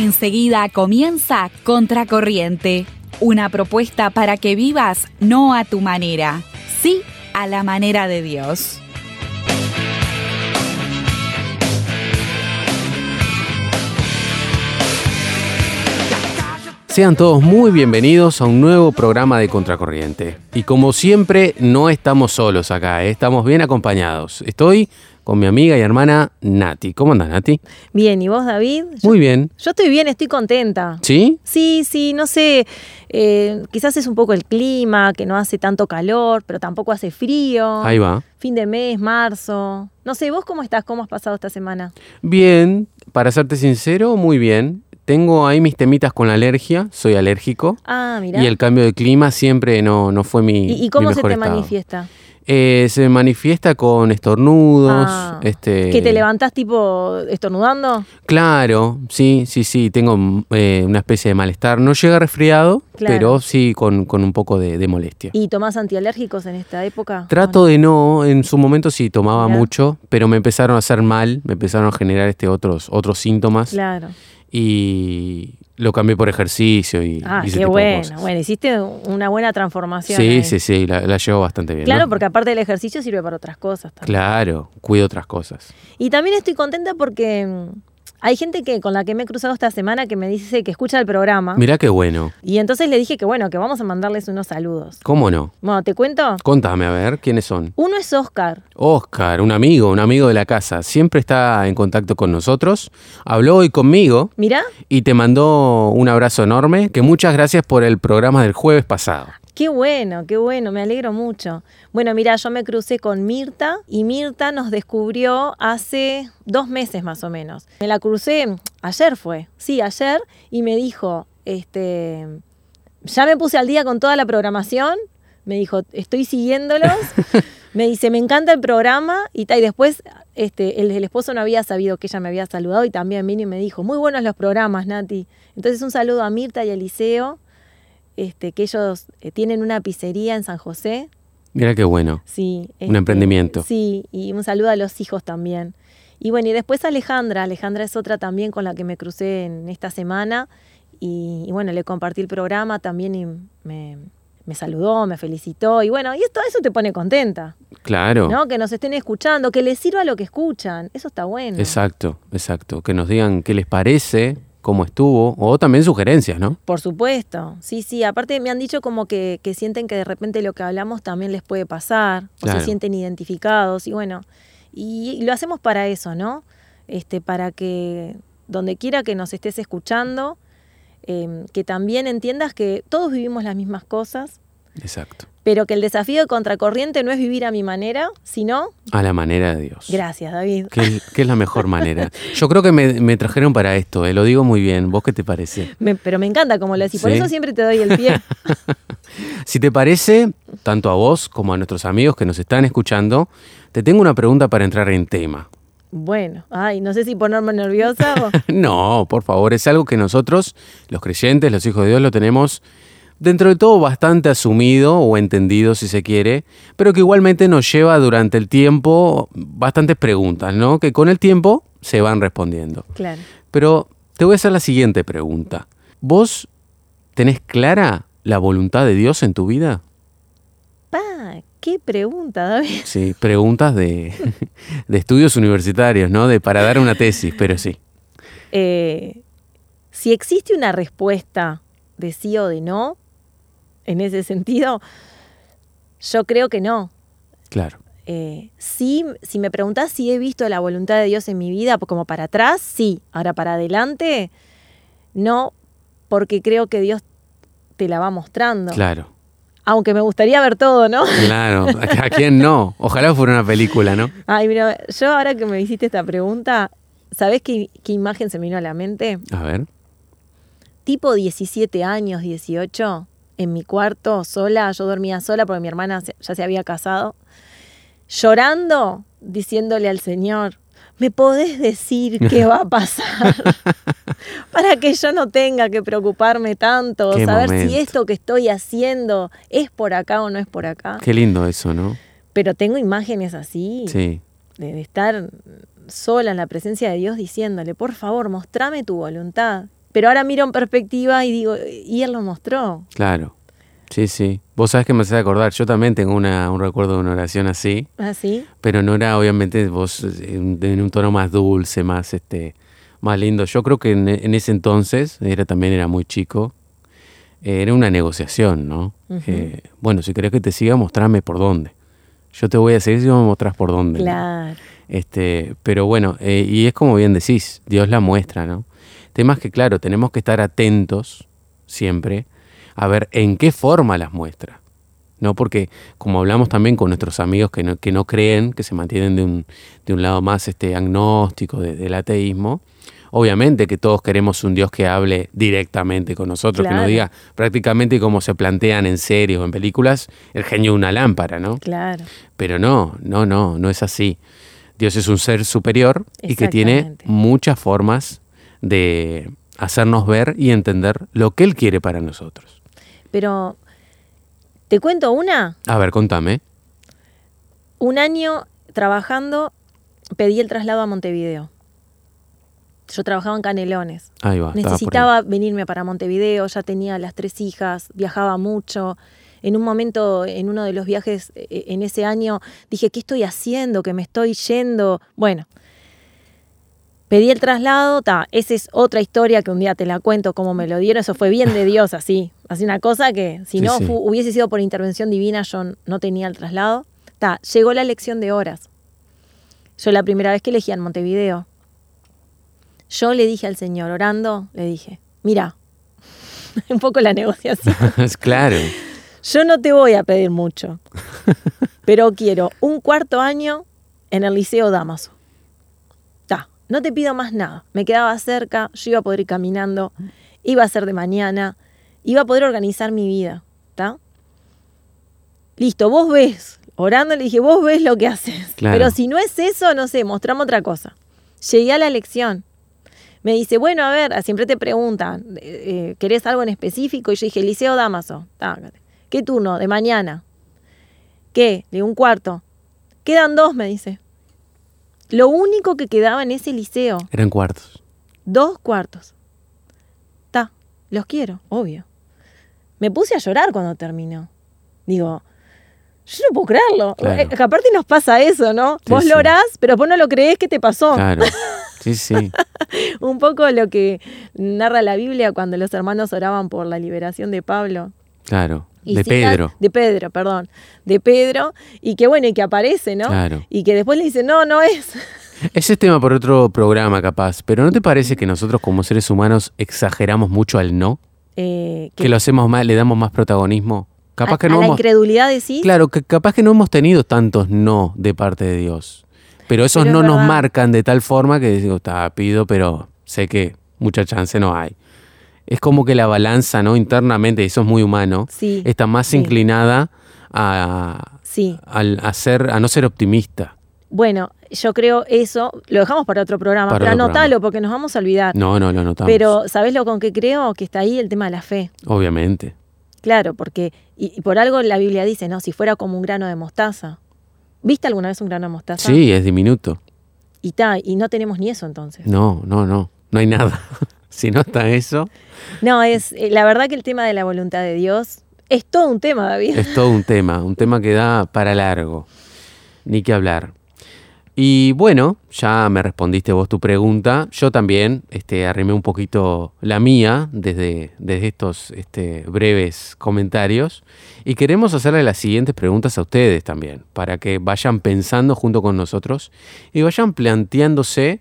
Enseguida comienza Contracorriente, una propuesta para que vivas no a tu manera, sí a la manera de Dios. Sean todos muy bienvenidos a un nuevo programa de Contracorriente. Y como siempre, no estamos solos acá, ¿eh? estamos bien acompañados. Estoy con mi amiga y hermana Nati. ¿Cómo andas, Nati? Bien, ¿y vos, David? Muy bien. Yo estoy bien, estoy contenta. ¿Sí? Sí, sí, no sé, eh, quizás es un poco el clima, que no hace tanto calor, pero tampoco hace frío. Ahí va. Fin de mes, marzo. No sé, ¿vos cómo estás? ¿Cómo has pasado esta semana? Bien, para serte sincero, muy bien. Tengo ahí mis temitas con la alergia, soy alérgico. Ah, mira. Y el cambio de clima siempre no, no fue mi. ¿Y, y cómo mi se te estado. manifiesta? Eh, se manifiesta con estornudos. Ah, este, ¿Que te levantás tipo estornudando? Claro, sí, sí, sí, tengo eh, una especie de malestar. No llega resfriado, Claro. pero sí con, con un poco de, de molestia. ¿Y tomás antialérgicos en esta época? Trato de no, en su momento sí tomaba Mirá. mucho, pero me empezaron a hacer mal, me empezaron a generar este otros, otros síntomas Claro. Y lo cambié por ejercicio y, Ah, y ese qué tipo de bueno. cosas. Bueno, hiciste una buena transformación. Sí, ahí. sí, sí, la, la llevo bastante bien. Claro, ¿no? porque aparte del ejercicio sirve para otras cosas también. Claro, cuido otras cosas. Y también estoy contenta porque mm, hay gente que con la que me he cruzado esta semana que me dice que escucha el programa. Mirá qué bueno. Y entonces le dije que bueno, que vamos a mandarles unos saludos. ¿Cómo no? Bueno, ¿te cuento? Contame, a ver, ¿quiénes son? Uno es Oscar. Oscar, un amigo, un amigo de la casa, siempre está en contacto con nosotros. Habló hoy conmigo Mirá, y te mandó un abrazo enorme, que muchas gracias por el programa del jueves pasado. Qué bueno, qué bueno, me alegro mucho. Bueno, mira, yo me crucé con Mirta y Mirta nos descubrió hace dos meses más o menos. Me la crucé, ayer fue, sí, ayer, y me dijo, este, ya me puse al día con toda la programación, me dijo, estoy siguiéndolos, me dice, me encanta el programa, y, y después este, el, el esposo no había sabido que ella me había saludado y también vino y me dijo, muy buenos los programas, Nati. Entonces un saludo a Mirta y a Eliseo, este, que ellos eh, tienen una pizzería en San José. Mira qué bueno. Sí, Un este, emprendimiento. Sí, y un saludo a los hijos también. Y bueno, y después Alejandra, Alejandra es otra también con la que me crucé en esta semana y, y bueno, le compartí el programa también y me, me saludó, me felicitó y bueno, y esto, eso te pone contenta, Claro. ¿no? Que nos estén escuchando, que les sirva lo que escuchan, eso está bueno. Exacto, exacto. Que nos digan qué les parece, cómo estuvo, o también sugerencias, ¿no? Por supuesto, sí, sí. Aparte me han dicho como que, que sienten que de repente lo que hablamos también les puede pasar, o Claro. se sienten identificados, y bueno, y, y lo hacemos para eso, ¿no? Este, para que donde quiera que nos estés escuchando, eh, que también entiendas que todos vivimos las mismas cosas, Exacto. pero que el desafío de contracorriente no es vivir a mi manera, sino, A la manera de Dios. gracias, David. ¿Qué, qué es la mejor manera? Yo creo que me, me trajeron para esto, eh, lo digo muy bien. ¿Vos qué te parece? Me- pero me encanta como lo decís, por Sí. eso siempre te doy el pie. Si te parece, tanto a vos como a nuestros amigos que nos están escuchando, te tengo una pregunta para entrar en tema. Bueno, ay, no sé si ponerme nerviosa o... No, por favor, es algo que nosotros, los creyentes, los hijos de Dios, lo tenemos dentro de todo bastante asumido o entendido si se quiere, pero que igualmente nos lleva durante el tiempo bastantes preguntas, ¿no? Que con el tiempo se van respondiendo. Claro. Pero te voy a hacer la siguiente pregunta. ¿Vos tenés clara la voluntad de Dios en tu vida? Pa, qué pregunta, David. Sí, preguntas de, de estudios universitarios, ¿no? De para dar una tesis, pero sí. Eh, si existe una respuesta de sí o de no, en ese sentido, yo creo que no. Claro. Eh, sí, si me preguntás si he visto la voluntad de Dios en mi vida, como para atrás, sí. Ahora para adelante, no, porque creo que Dios te la va mostrando. Claro. Aunque me gustaría ver todo, ¿no? Claro, ¿a quién no? Ojalá fuera una película, ¿no? Ay, mira, yo ahora que me hiciste esta pregunta, ¿sabés qué, qué imagen se me vino a la mente? A ver. tipo 17 años, 18, en mi cuarto, sola, yo dormía sola porque mi hermana ya se había casado, llorando, diciéndole al Señor, ¿me podés decir qué va a pasar? Para que yo no tenga que preocuparme tanto, saber momento. si esto que estoy haciendo es por acá o no es por acá. Qué lindo eso, ¿no? Pero tengo imágenes así, Sí. de estar sola en la presencia de Dios diciéndole, por favor, mostrame tu voluntad. Pero ahora miro en perspectiva y digo, y él lo mostró. Claro. Sí, sí. Vos sabés que me hace acordar, yo también tengo una, un recuerdo de una oración así, ¿Así? pero no era obviamente vos en, en un tono más dulce, más este más lindo. Yo creo que en, en ese entonces, era también era muy chico, eh, era una negociación, ¿no? Eh, bueno, si querés que te siga, mostrame por dónde. Yo te voy a seguir si me mostrás por dónde. ¿no? Claro. Este, pero bueno, eh, y es como bien decís, Dios la muestra, ¿no? Temas que, claro, tenemos que estar atentos siempre a ver en qué forma las muestra. ¿No? Porque como hablamos también con nuestros amigos que no, que no creen, que se mantienen de un, de un lado más este, agnóstico de- del ateísmo, obviamente que todos queremos un Dios que hable directamente con nosotros, que nos diga prácticamente como se plantean en series o en películas, el genio de una lámpara, ¿no? Claro. Pero no, no, no, no es así. Dios es un ser superior y que tiene muchas formas de hacernos ver y entender lo que Él quiere para nosotros. Pero, ¿te cuento una? A ver, contame. Un año trabajando, pedí el traslado a Montevideo. Yo trabajaba en Canelones. Ahí va. Necesitaba venirme para Montevideo, ya tenía las tres hijas, viajaba mucho. En un momento, en uno de los viajes eh, en ese año, dije, ¿qué estoy haciendo? Que me estoy yendo. Bueno, pedí el traslado, ta, esa es otra historia que un día te la cuento cómo me lo dieron. Eso fue bien de Dios, así. Así una cosa que si Sí, no sí. hubiese sido por intervención divina, yo no tenía el traslado. Ta, llegó la elección de horas. Yo la primera vez que elegía en Montevideo. Yo le dije al Señor, orando, le dije, mira, un poco la negociación. Es claro. Yo no te voy a pedir mucho, pero quiero un cuarto año en el Liceo Damaso. No te pido más nada. Me quedaba cerca, yo iba a poder ir caminando, iba a ser de mañana, iba a poder organizar mi vida. ¿ta? Listo, vos ves. Orando le dije, vos ves lo que haces. Claro. Pero si no es eso, no sé, mostrame otra cosa. Llegué a la lección. Me dice, bueno, a ver, siempre te preguntan, eh, eh, ¿querés algo en específico? Y yo dije, Liceo Damaso. ¿Qué turno? De mañana. ¿Qué? De un cuarto. Quedan dos, me dice. Lo único que quedaba en ese liceo, Eran cuartos. dos cuartos. Ta, los quiero, obvio. Me puse a llorar cuando terminó. Digo, yo no puedo creerlo. Claro. Eh, aparte nos pasa eso, ¿no? Sí, vos sí. lo orás, pero vos no lo creés que te pasó. Claro. Sí, sí. Un poco lo que narra la Biblia cuando los hermanos oraban por la liberación de Pablo. Claro. Y De sí, Pedro. De Pedro, perdón. De Pedro. Y que bueno, y que aparece, ¿no? Claro. Y que después le dice, no, no es. Ese es tema por otro programa, capaz. Pero ¿no te parece que nosotros como seres humanos exageramos mucho al no? Eh, Que lo hacemos más, le damos más protagonismo. Capaz a, que a no la hemos- incredulidad decís. Claro, que capaz que no hemos tenido tantos no de parte de Dios. Pero esos Pero no nos marcan de tal forma que digo, está, pido, pero sé que mucha chance no hay. Es como que la balanza, ¿no? Internamente, eso es muy humano, Sí, está más sí. inclinada a, Sí. al- a ser, a no ser optimista. Bueno, yo creo eso. Lo dejamos para otro programa. Para pero programa. porque nos vamos a olvidar. No, no lo notamos. pero, ¿sabés lo con que creo? Que está ahí el tema de la fe. Obviamente. Claro, porque. Y, y por algo la Biblia dice, ¿no? Si fuera como un grano de mostaza. ¿Viste alguna vez un grano de mostaza? Sí, es diminuto. Y, ta, y no tenemos ni eso entonces. No, no, no. No hay nada. si no está eso, No, es eh, la verdad que el tema de la voluntad de Dios es todo un tema, David. Es todo un tema, un tema que da para largo. Ni que hablar. Y bueno, ya me respondiste vos tu pregunta. Yo también este, arrimé un poquito la mía desde, desde estos este, breves comentarios. Y queremos hacerle las siguientes preguntas a ustedes también, para que vayan pensando junto con nosotros y vayan planteándose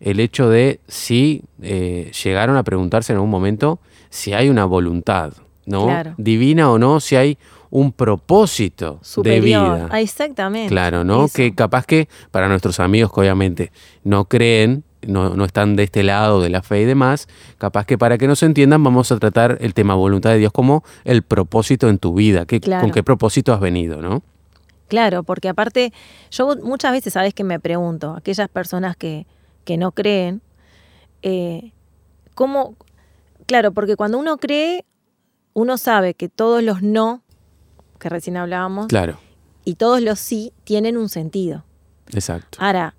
el hecho de si eh, llegaron a preguntarse en algún momento si hay una voluntad, ¿no? Claro. Divina o no, si hay un propósito Superior. de vida. Ah, exactamente. Claro, ¿no? Eso. Que capaz que para nuestros amigos que obviamente no creen, no, no están de este lado de la fe y demás, capaz que para que nos entiendan vamos a tratar el tema voluntad de Dios como el propósito en tu vida, que, Claro. con qué propósito has venido, ¿no? Claro, porque aparte, yo muchas veces, sabes que me pregunto, aquellas personas que, que no creen, eh, ¿cómo? Claro, porque cuando uno cree, uno sabe que todos los no, que recién hablábamos, Claro, y todos los sí tienen un sentido. exacto. Ahora,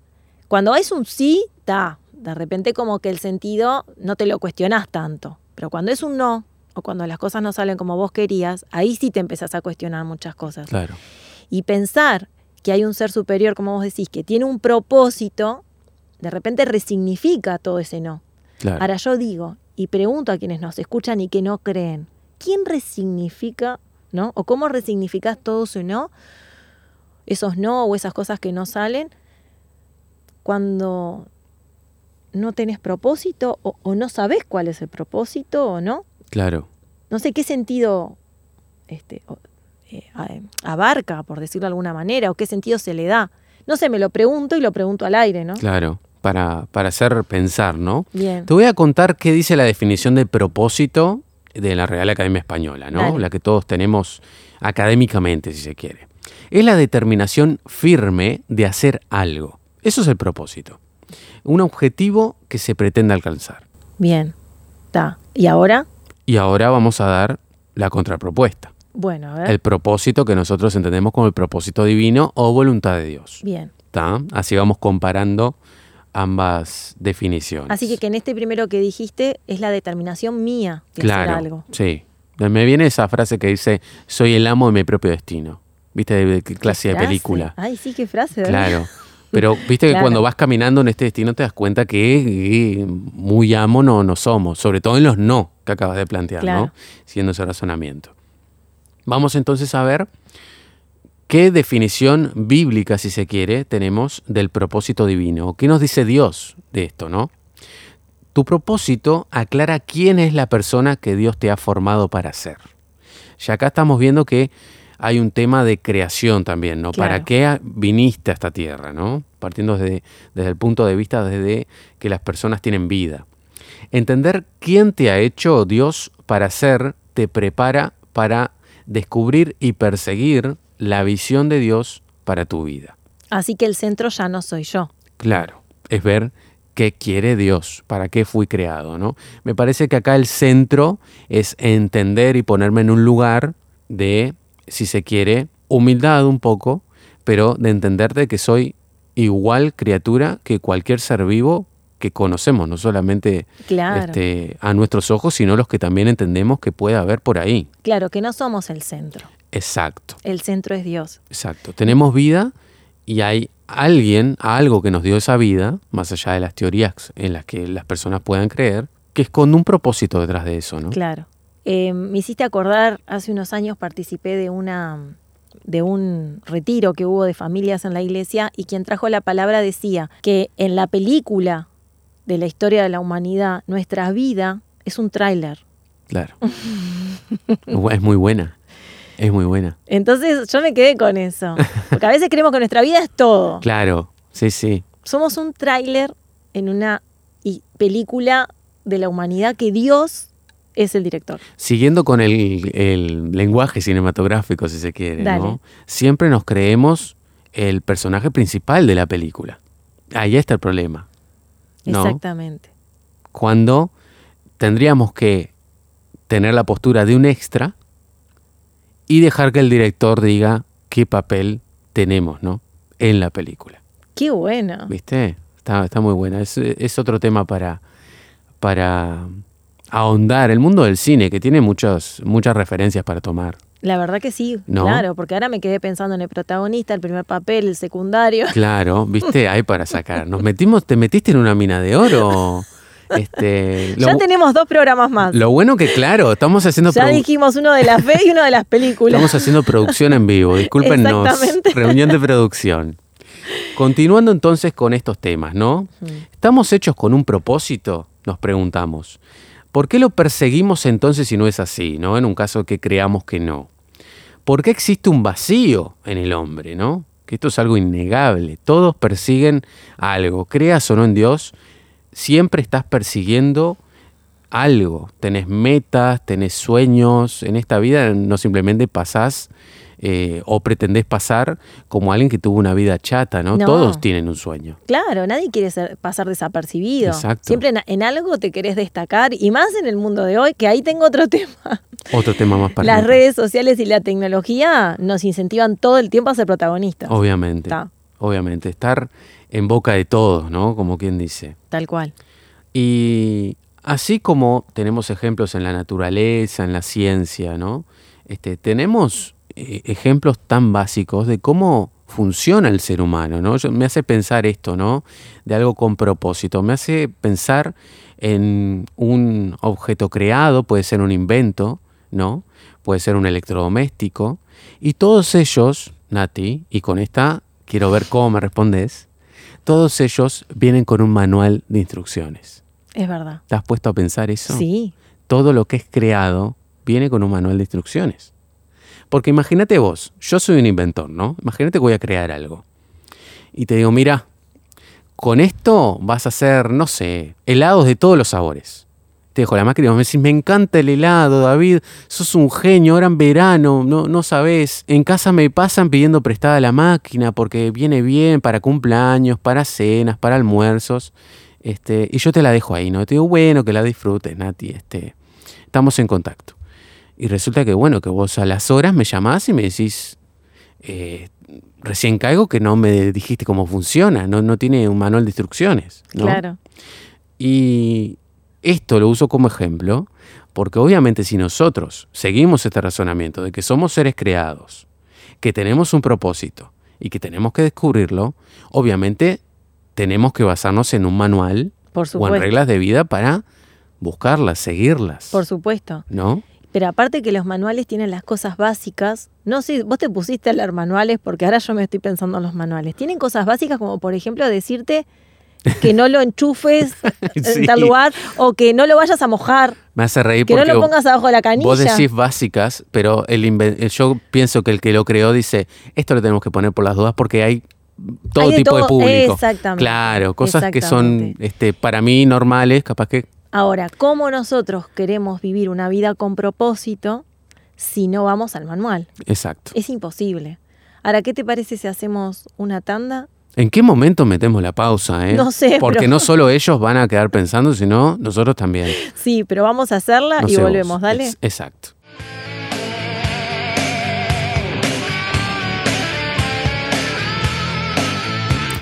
cuando es un sí, está, de repente como que el sentido no te lo cuestionás tanto. Pero cuando es un no, o cuando las cosas no salen como vos querías, ahí sí te empezás a cuestionar muchas cosas. Claro. Y pensar que hay un ser superior, como vos decís, que tiene un propósito, de repente resignifica todo ese no. Claro. Ahora yo digo, y pregunto a quienes nos escuchan y que no creen, ¿quién resignifica, no? ¿O cómo resignificas todo ese no? Esos no o esas cosas que no salen cuando no tenés propósito o, o no sabés cuál es el propósito o no. Claro. No sé qué sentido este, eh, abarca, por decirlo de alguna manera, o qué sentido se le da. No sé, me lo pregunto y lo pregunto al aire, ¿no? Claro. Para, para hacer pensar, ¿no? Bien. Te voy a contar qué dice la definición de propósito de la Real Academia Española, ¿no? Dale. La que todos tenemos académicamente, si se quiere. Es la determinación firme de hacer algo. Eso es el propósito. Un objetivo que se pretende alcanzar. Bien. Está. ¿Y ahora? Y ahora vamos a dar la contrapropuesta. Bueno, a ver. El propósito que nosotros entendemos como el propósito divino o voluntad de Dios. Bien. ¿tá? Así vamos comparando ambas definiciones. Así que, que en este primero que dijiste es la determinación mía de Claro, hacer algo. sí. Me viene esa frase que dice, soy el amo de mi propio destino. ¿Viste de, qué clase de película? Ay, sí, qué frase. ¿verdad? Claro. Pero viste que Claro. cuando vas caminando en este destino te das cuenta que muy amo no, no somos, sobre todo en los no que acabas de plantear, Claro. ¿no? Siendo ese razonamiento. Vamos entonces a ver qué definición bíblica, si se quiere, tenemos del propósito divino. ¿Qué nos dice Dios de esto, no? Tu propósito aclara quién es la persona que Dios te ha formado para ser. Ya acá estamos viendo que hay un tema de creación también, ¿no? Claro. ¿Para qué viniste a esta tierra, ¿no? Partiendo desde, desde el punto de vista desde que las personas tienen vida. Entender quién te ha hecho Dios para ser te prepara para descubrir y perseguir la visión de Dios para tu vida. Así que el centro ya no soy yo. Claro, es ver qué quiere Dios, para qué fui creado, ¿no? Me parece que acá el centro es entender y ponerme en un lugar de, si se quiere, humildad un poco, pero de entender de que soy igual criatura que cualquier ser vivo que conocemos, no solamente Claro. este, a nuestros ojos, sino los que también entendemos que puede haber por ahí. Claro, que no somos el centro. Exacto. El centro es Dios. Exacto. Tenemos vida y hay alguien, algo que nos dio esa vida, más allá de las teorías en las que las personas puedan creer, que esconde un propósito detrás de eso, ¿no? Claro. Eh, me hiciste acordar, hace unos años participé de una de un retiro que hubo de familias en la iglesia y quien trajo la palabra decía que en la película de la historia de la humanidad, nuestra vida es un tráiler. Claro. es muy buena. Es muy buena. Entonces yo me quedé con eso. Porque a veces creemos que nuestra vida es todo. Claro. Sí, sí. Somos un tráiler en una película de la humanidad que Dios es el director. Siguiendo con el, el lenguaje cinematográfico, si se quiere. ¿no? Siempre nos creemos el personaje principal de la película. Ahí está el problema. ¿no? Exactamente. cuando tendríamos que tener la postura de un extra y dejar que el director diga qué papel tenemos, ¿no? En la película. Qué bueno. ¿Viste? Está, está muy buena. Es, es otro tema para, para ahondar. El mundo del cine, que tiene muchas, muchas referencias para tomar. La verdad que sí, ¿No? claro, porque ahora me quedé pensando en el protagonista, el primer papel, el secundario. Claro, ¿viste? Hay para sacar. Nos metimos, ¿te metiste en una mina de oro? Este, lo, ya tenemos dos programas más. lo bueno que, claro, estamos haciendo ya dijimos uno de la fe y uno de las películas. Estamos haciendo producción en vivo, discúlpenos. Reunión de producción. Continuando entonces con estos temas, ¿no? ¿Estamos hechos con un propósito? Nos preguntamos. ¿Por qué lo perseguimos entonces si no es así, ¿no? En un caso que creamos que no. ¿Por qué existe un vacío en el hombre, ¿no? Que esto es algo innegable. Todos persiguen algo. Creas o no en Dios, siempre estás persiguiendo algo. Tenés metas, tenés sueños. En esta vida no simplemente pasás eh, o pretendés pasar como alguien que tuvo una vida chata, ¿no? No. Todos tienen un sueño. Claro, nadie quiere ser- pasar desapercibido. Exacto. Siempre en, en algo te querés destacar y más en el mundo de hoy, que ahí tengo otro tema. Otro tema más para Las redes sociales y la tecnología nos incentivan todo el tiempo a ser protagonistas. Obviamente. Está. Obviamente, estar en boca de todos, ¿no? Como quien dice. Tal cual. Y así como tenemos ejemplos en la naturaleza, en la ciencia, ¿no? Este, tenemos eh, ejemplos tan básicos de cómo funciona el ser humano, ¿no? me hace pensar esto, ¿no? De algo con propósito. Me hace pensar en un objeto creado, puede ser un invento, ¿no? Puede ser un electrodoméstico. Y todos ellos, Nati, y con esta quiero ver cómo me respondes, todos ellos vienen con un manual de instrucciones. Es verdad. ¿Te has puesto a pensar eso? Sí. Todo lo que es creado viene con un manual de instrucciones. Porque imagínate vos, yo soy un inventor, ¿no? Imagínate que voy a crear algo. Y te digo, mira, con esto vas a hacer, no sé, helados de todos los sabores. Te dejo la máquina y me decís, me encanta el helado, David, sos un genio, ahora en verano, no, no sabés. En casa me pasan pidiendo prestada la máquina porque viene bien para cumpleaños, para cenas, para almuerzos. Este, y yo te la dejo ahí, ¿no? Te digo, bueno, que la disfrutes, Nati, este, estamos en contacto. Y resulta que, bueno, que vos a las horas me llamás y me decís, eh, recién caigo que no me dijiste cómo funciona, no, no tiene un manual de instrucciones. Claro. Y esto lo uso como ejemplo porque obviamente si nosotros seguimos este razonamiento de que somos seres creados, que tenemos un propósito y que tenemos que descubrirlo, obviamente tenemos que basarnos en un manual o en reglas de vida para buscarlas, seguirlas. Por supuesto. ¿No? Pero aparte que los manuales tienen las cosas básicas, no sé, vos te pusiste a leer manuales porque ahora yo me estoy pensando en los manuales. Tienen cosas básicas como por ejemplo decirte que no lo enchufes en tal lugar o que no lo vayas a mojar. Me hace reír que no lo pongas abajo de la canilla. Vos decís básicas, pero el yo pienso que el que lo creó dice, esto lo tenemos que poner por las dudas porque hay todo tipo de público. Exactamente. Claro, cosas que son este, para mí normales, capaz que Ahora, ¿cómo nosotros queremos vivir una vida con propósito si no vamos al manual? Exacto. Es imposible. Ahora, ¿qué te parece si hacemos una tanda? ¿En qué momento metemos la pausa? Eh? No sé. Porque no solo ellos van a quedar pensando, sino nosotros también. Sí, pero vamos a hacerla y volvemos, dale. exacto.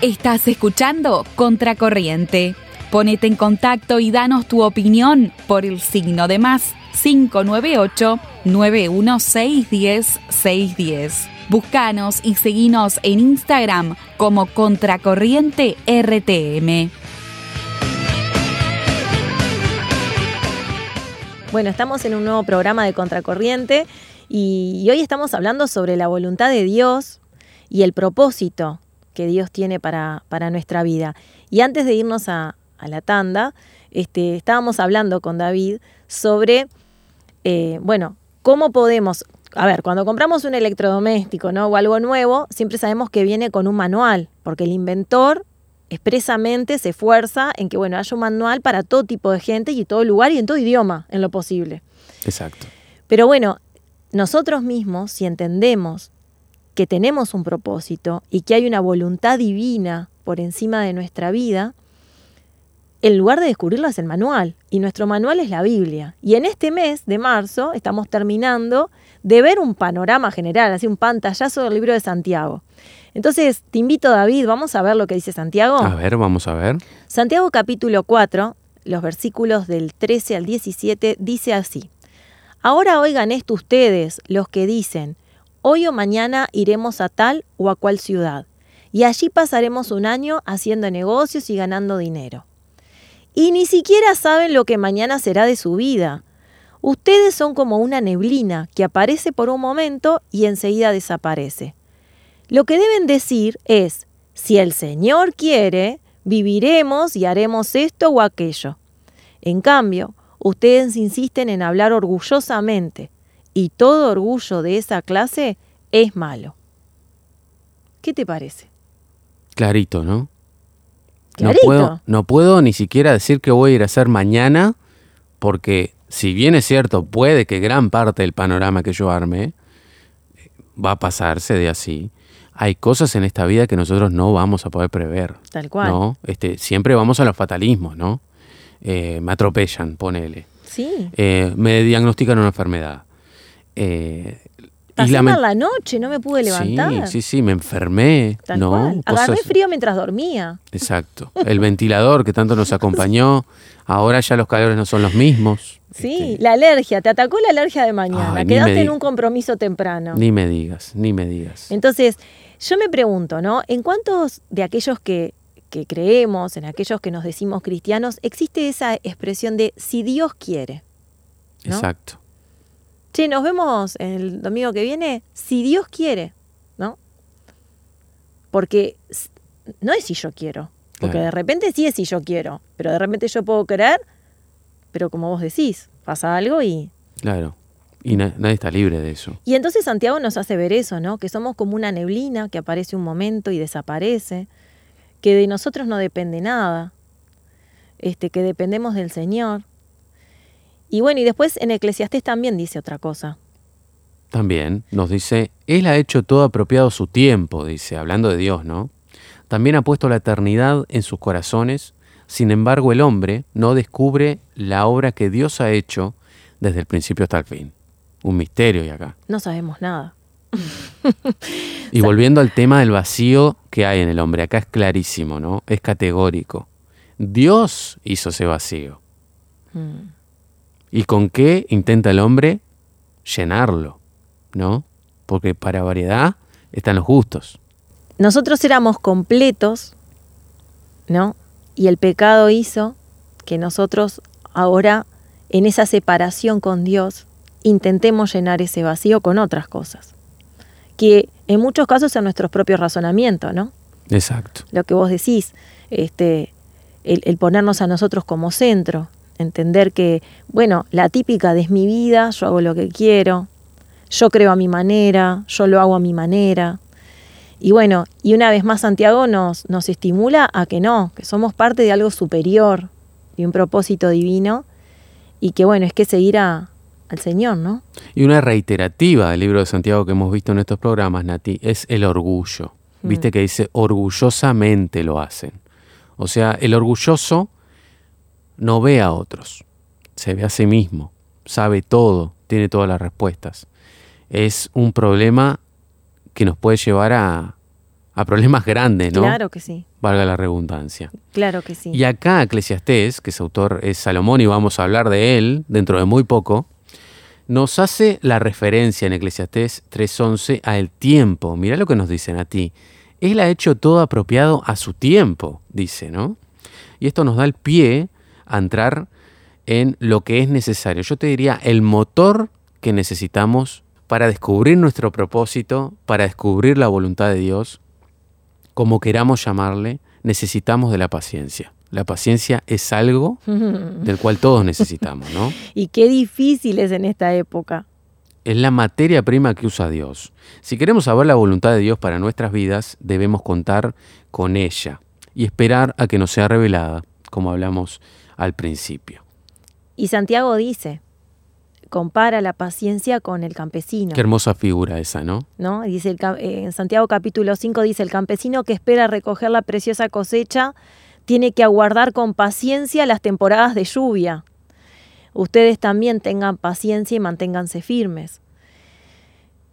Estás escuchando Contracorriente Ponete en contacto y danos tu opinión por el signo de más 598 916 610. Búscanos y seguinos en Instagram como Contracorriente RTM. Bueno, estamos en un nuevo programa de Contracorriente y hoy estamos hablando sobre la voluntad de Dios y el propósito que Dios tiene para, para nuestra vida. Y antes de irnos a, a la tanda, este, estábamos hablando con David sobre, eh, bueno, cómo podemos, a ver, cuando compramos un electrodoméstico ¿no? o algo nuevo, siempre sabemos que viene con un manual, porque el inventor expresamente se esfuerza en que, bueno, haya un manual para todo tipo de gente y todo lugar y en todo idioma, en lo posible. Exacto. Pero bueno, nosotros mismos, si entendemos que tenemos un propósito y que hay una voluntad divina por encima de nuestra vida, en lugar de descubrirlo es el manual. Y nuestro manual es la Biblia. Y en este mes de marzo estamos terminando de ver un panorama general, así un pantallazo del libro de Santiago. Entonces, te invito, David, vamos a ver lo que dice Santiago. A ver, vamos a ver. Santiago capítulo 4, los versículos del 13 al 17, dice así. Ahora oigan esto ustedes, los que dicen, hoy o mañana iremos a tal o a cual ciudad, y allí pasaremos un año haciendo negocios y ganando dinero y ni siquiera saben lo que mañana será de su vida. Ustedes son como una neblina que aparece por un momento y enseguida desaparece. Lo que deben decir es, si el Señor quiere, viviremos y haremos esto o aquello. En cambio, ustedes insisten en hablar orgullosamente, y todo orgullo de esa clase es malo. ¿Qué te parece? Clarito, ¿no? No puedo, no puedo ni siquiera decir que voy a ir a hacer mañana, porque si bien es cierto, puede que gran parte del panorama que yo arme eh, va a pasarse de así. Hay cosas en esta vida que nosotros no vamos a poder prever. Tal cual. ¿no? Este, siempre vamos a los fatalismos, ¿no? Eh, me atropellan, ponele. Sí. Eh, me diagnostican una enfermedad. Y Pasé mal la noche, no me pude levantar. Sí, sí, sí, me enfermé. Tal ¿no? cual. Agarré Cosas- frío mientras dormía. Exacto. El ventilador que tanto nos acompañó, ahora ya los calores no son los mismos. Sí, Este, la alergia, te atacó la alergia de mañana. Ay, Quedaste en un compromiso temprano. Ni me digas, ni me digas. Entonces, yo me pregunto, ¿no? ¿En cuántos de aquellos que, que creemos, en aquellos que nos decimos cristianos, existe esa expresión de si Dios quiere? ¿no? Exacto. Che, nos vemos el domingo que viene, si Dios quiere, ¿no? Porque no es si yo quiero, porque de repente sí es si yo quiero, pero de repente yo puedo querer, pero como vos decís, pasa algo y... Claro. Y na- nadie está libre de eso. Y entonces Santiago nos hace ver eso, ¿no? Que somos como una neblina que aparece un momento y desaparece, que de nosotros no depende nada, este, que dependemos del Señor. Y bueno, y después en Eclesiastés también dice otra cosa. También nos dice, Él ha hecho todo apropiado su tiempo, dice, hablando de Dios, ¿no? También ha puesto la eternidad en sus corazones, sin embargo el hombre no descubre la obra que Dios ha hecho desde el principio hasta el fin. Un misterio y acá. No sabemos nada. Y volviendo al tema del vacío que hay en el hombre, acá es clarísimo, ¿no? Es categórico. Dios hizo ese vacío. Mm. ¿Y con qué intenta el hombre llenarlo? ¿No? Porque para variedad están los gustos. Nosotros éramos completos, ¿no? Y el pecado hizo que nosotros ahora, en esa separación con Dios, intentemos llenar ese vacío con otras cosas. Que en muchos casos son nuestros propios razonamientos, ¿no? Exacto. Lo que vos decís, este, el, el ponernos a nosotros como centro, entender que, bueno, la típica de es mi vida, yo hago lo que quiero, yo creo a mi manera, yo lo hago a mi manera. Y bueno, y una vez más Santiago nos, nos estimula a que no, que somos parte de algo superior, de un propósito divino, y que bueno, es que seguir a- al Señor, ¿no? Y una reiterativa del libro de Santiago que hemos visto en estos programas, Nati, es el orgullo. Viste que dice orgullosamente lo hacen. O sea, el orgulloso no ve a otros, se ve a sí mismo, sabe todo, tiene todas las respuestas. Es un problema que nos puede llevar a, a problemas grandes, ¿no? Claro que sí, Valga la redundancia. claro que sí. Y acá Eclesiastés, que su autor es Salomón y vamos a hablar de él dentro de muy poco, nos hace la referencia en Eclesiastés 3.11 al tiempo. Mirá lo que nos dicen a ti. Él ha hecho todo apropiado a su tiempo, dice, ¿no? Y esto nos da el pie a entrar en lo que es necesario. Yo te diría el motor que necesitamos para descubrir nuestro propósito, para descubrir la voluntad de Dios, como queramos llamarle, necesitamos de la paciencia. La paciencia es algo del cual todos necesitamos, ¿no? y qué difícil es en esta época. Es la materia prima que usa Dios. Si queremos saber la voluntad de Dios para nuestras vidas, debemos contar con ella y esperar a que nos sea revelada, como hablamos al principio. Y Santiago dice, compara la paciencia con el campesino. Qué hermosa figura esa, ¿no? ¿no? Dice el, eh, en Santiago capítulo 5 dice, el campesino que espera recoger la preciosa cosecha tiene que aguardar con paciencia las temporadas de lluvia. Ustedes también tengan paciencia y manténganse firmes.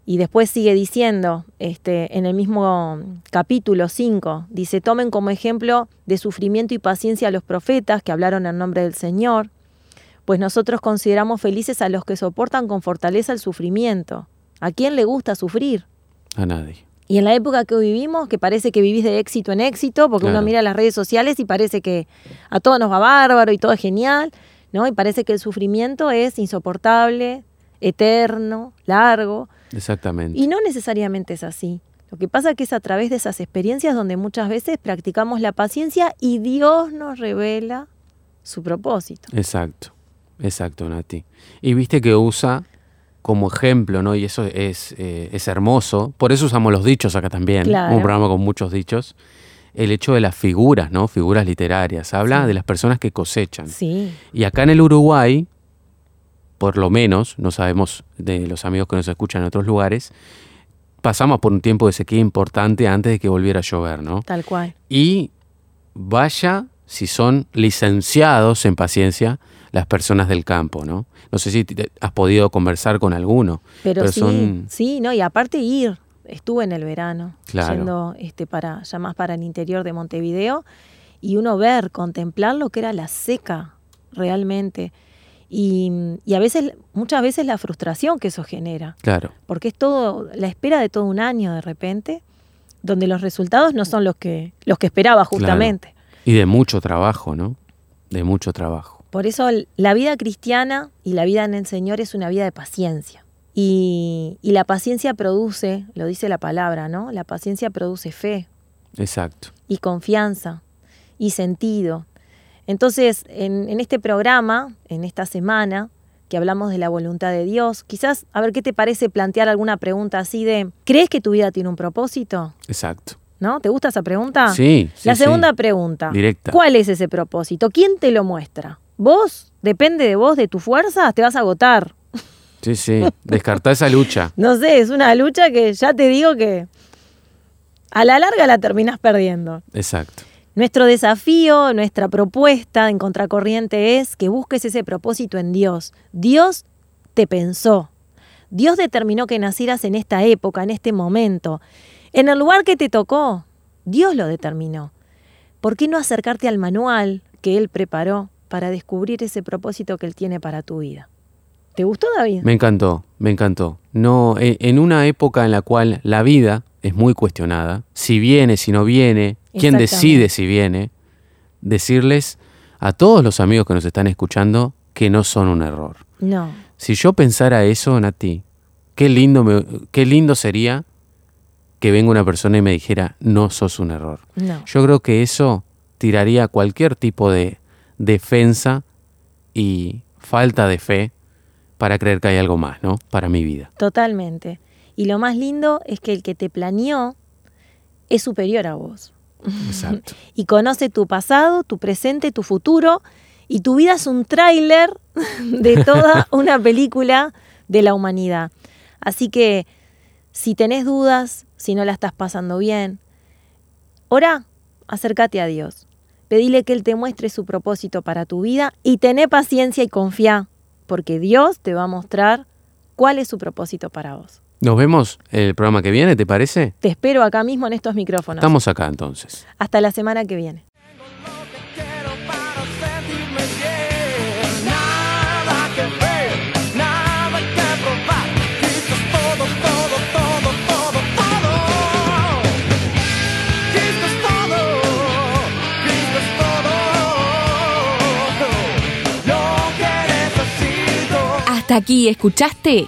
Y después sigue diciendo, este, en el mismo capítulo 5, dice, tomen como ejemplo de sufrimiento y paciencia a los profetas que hablaron en nombre del Señor, pues nosotros consideramos felices a los que soportan con fortaleza el sufrimiento. ¿A quién le gusta sufrir? A nadie. Y en la época que hoy vivimos, que parece que vivís de éxito en éxito, porque Claro. uno mira las redes sociales y parece que a todos nos va bárbaro y todo es genial, ¿no? Y parece que el sufrimiento es insoportable, eterno, largo, Exactamente. y no necesariamente es así. Lo que pasa es que es a través de esas experiencias donde muchas veces practicamos la paciencia y Dios nos revela su propósito. Exacto, exacto, Nati. Y viste que usa como ejemplo, ¿no? Y eso es, eh, es hermoso. Por eso usamos los dichos acá también. Claro. Un programa con muchos dichos. El hecho de las figuras, ¿no? Figuras literarias. Habla Sí. de las personas que cosechan. Sí, Y acá en el Uruguay, por lo menos, no sabemos de los amigos que nos escuchan en otros lugares, pasamos por un tiempo de sequía importante antes de que volviera a llover, ¿no? tal cual. Y vaya si son licenciados en paciencia las personas del campo, ¿no? No sé si te- has podido conversar con alguno, Pero, pero sí, son... sí, no, y aparte ir, estuve en el verano, Claro. yendo este, para, ya más para el interior de Montevideo, y uno ver, contemplar lo que era la seca realmente. Y, y a veces, muchas veces la frustración que eso genera, Claro, porque es todo, la espera de todo un año de repente, donde los resultados no son los que, los que esperaba justamente. y de mucho trabajo, ¿no? De mucho trabajo. Por eso la vida cristiana y la vida en el Señor es una vida de paciencia. Y, y la paciencia produce, lo dice la palabra, ¿no? La paciencia produce fe Exacto. y confianza y sentido. Entonces, en, en este programa, en esta semana, que hablamos de la voluntad de Dios, quizás, a ver qué te parece plantear alguna pregunta así de, ¿crees que tu vida tiene un propósito? Exacto. ¿No? ¿Te gusta esa pregunta? Sí, sí, La sí. segunda pregunta. Directa. ¿Cuál es ese propósito? ¿Quién te lo muestra? ¿Vos? ¿Depende de vos, de tu fuerza? Te vas a agotar. Sí, sí. Descartá esa lucha. No sé, es una lucha que ya te digo que a la larga la terminás perdiendo. Exacto. Nuestro desafío, nuestra propuesta en Contracorriente es que busques ese propósito en Dios. Dios te pensó. Dios determinó que nacieras en esta época, en este momento, en el lugar que te tocó. Dios lo determinó. ¿Por qué no acercarte al manual que Él preparó para descubrir ese propósito que Él tiene para tu vida? ¿Te gustó, David? Me encantó, me encantó. No, e- en una época en la cual la vida es muy cuestionada, si viene, si no viene, Exactamente. decide si viene, decirles a todos los amigos que nos están escuchando que no son un error. No. Si yo pensara eso, Nati, qué lindo, me- qué lindo sería que venga una persona y me dijera, no sos un error. No. Yo creo que eso tiraría cualquier tipo de defensa y falta de fe para creer que hay algo más, ¿no? Para mi vida. Totalmente. Y lo más lindo es que el que te planeó es superior a vos. Exacto. Y conoce tu pasado, tu presente, tu futuro. Y tu vida es un tráiler de toda una película de la humanidad. Así que si tenés dudas, si no la estás pasando bien, ora, acércate a Dios. Pedile que Él te muestre su propósito para tu vida y tené paciencia y confía, porque Dios te va a mostrar cuál es su propósito para vos. Nos vemos el programa que viene, ¿te parece? Te espero acá mismo en estos micrófonos. Estamos acá entonces. Hasta la semana que viene. Hasta aquí escuchaste